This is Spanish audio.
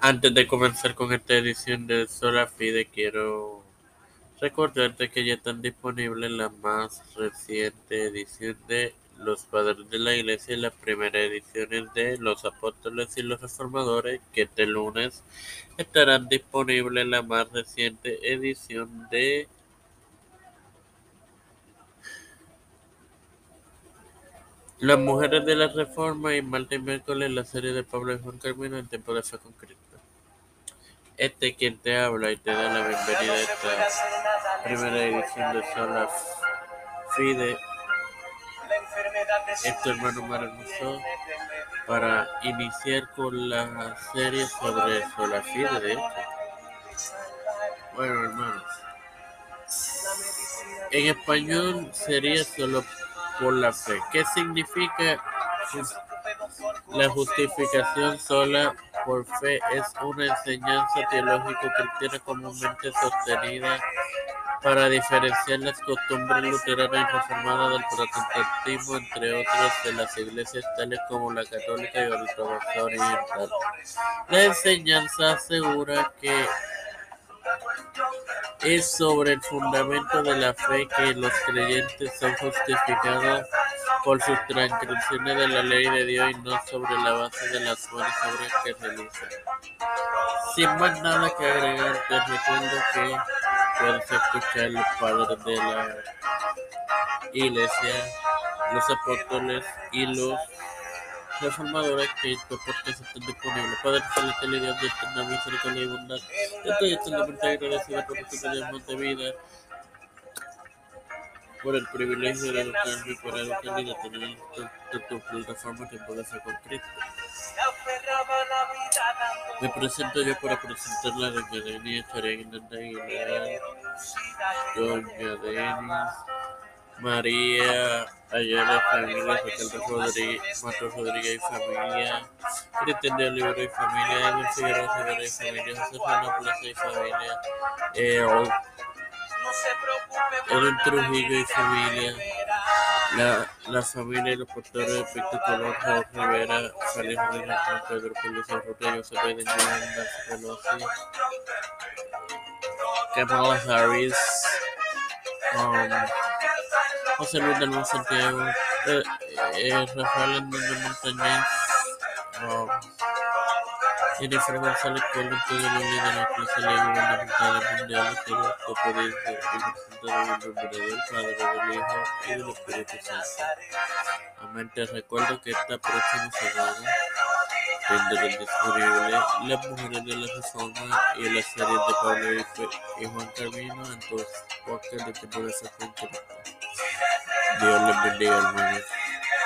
Antes de comenzar con esta edición de Sola Fide, quiero recordarte que ya están disponibles la más reciente edición de Los Padres de la Iglesia y las primeras ediciones de Los Apóstoles y los Reformadores, que este lunes estarán disponibles la más reciente edición de Las Mujeres de la Reforma y martes y miércoles la serie de Pablo y Juan Carmino en Tiempo de Fe con Cristo. Este quien te habla y te da la bienvenida a esta primera edición de Sola Fide. Es tu hermano Maravilloso para iniciar con la serie sobre Sola Fide de hecho. Bueno hermanos, en español sería solo por la fe. ¿Qué significa la justificación sola por fe? Es una enseñanza teológica cristiana comúnmente sostenida para diferenciar las costumbres luteranas y reformadas del protestantismo, entre otras de las iglesias tales como la católica y ortodoxa oriental. La enseñanza asegura que es sobre el fundamento de la fe que los creyentes son justificados por sus transgresiones de la ley de Dios y no sobre la base de las buenas obras que realizan. Sin más nada que agregar, te recuerdo que puedes escuchar los padres de la iglesia, los apóstoles y los reformadores que estos podcasts están disponibles. Padre celestial y Dios de eterna misericordia y bondad, estoy eternamente agradecido por este pedimos de vida, por el privilegio de educarme, por educarme y de tener tu, tu plataforma que puede ser con Cristo. Me presento yo para presentar la doña Denis, Fernanda Aguilar, doña Denis, María Ayala familia, Ricardo Rodríguez, Matos Rodríguez y familia, Cristian de Libro y familia, Edwin Figueroa Rivera y familia, José Fernando Plaza y familia, eh, Edwin Trujillo y familia, la, la familia y los pastores de Víctor Colón, Raúl Rivera, Félix Rodríguez, Pedro Julio Cerruta, José Biden, Nancy Pelosi, Kamala Harris, um, José Luis del Mar Santiago, eh, eh, Rafael Hernández Montañez, um, Jennifer González Colombo de la Liga de la Iglesia Gubernamental Mundial, que nos de el representante del Emperador, Padre del Hijo y del Espíritu Santo. Amén. Te recuerdo que esta próxima semana tendré disponible Las Mujeres de la Reforma y la serie de Pablo y Juan Camino en tus podcasts de temporada 50. deal with the deal,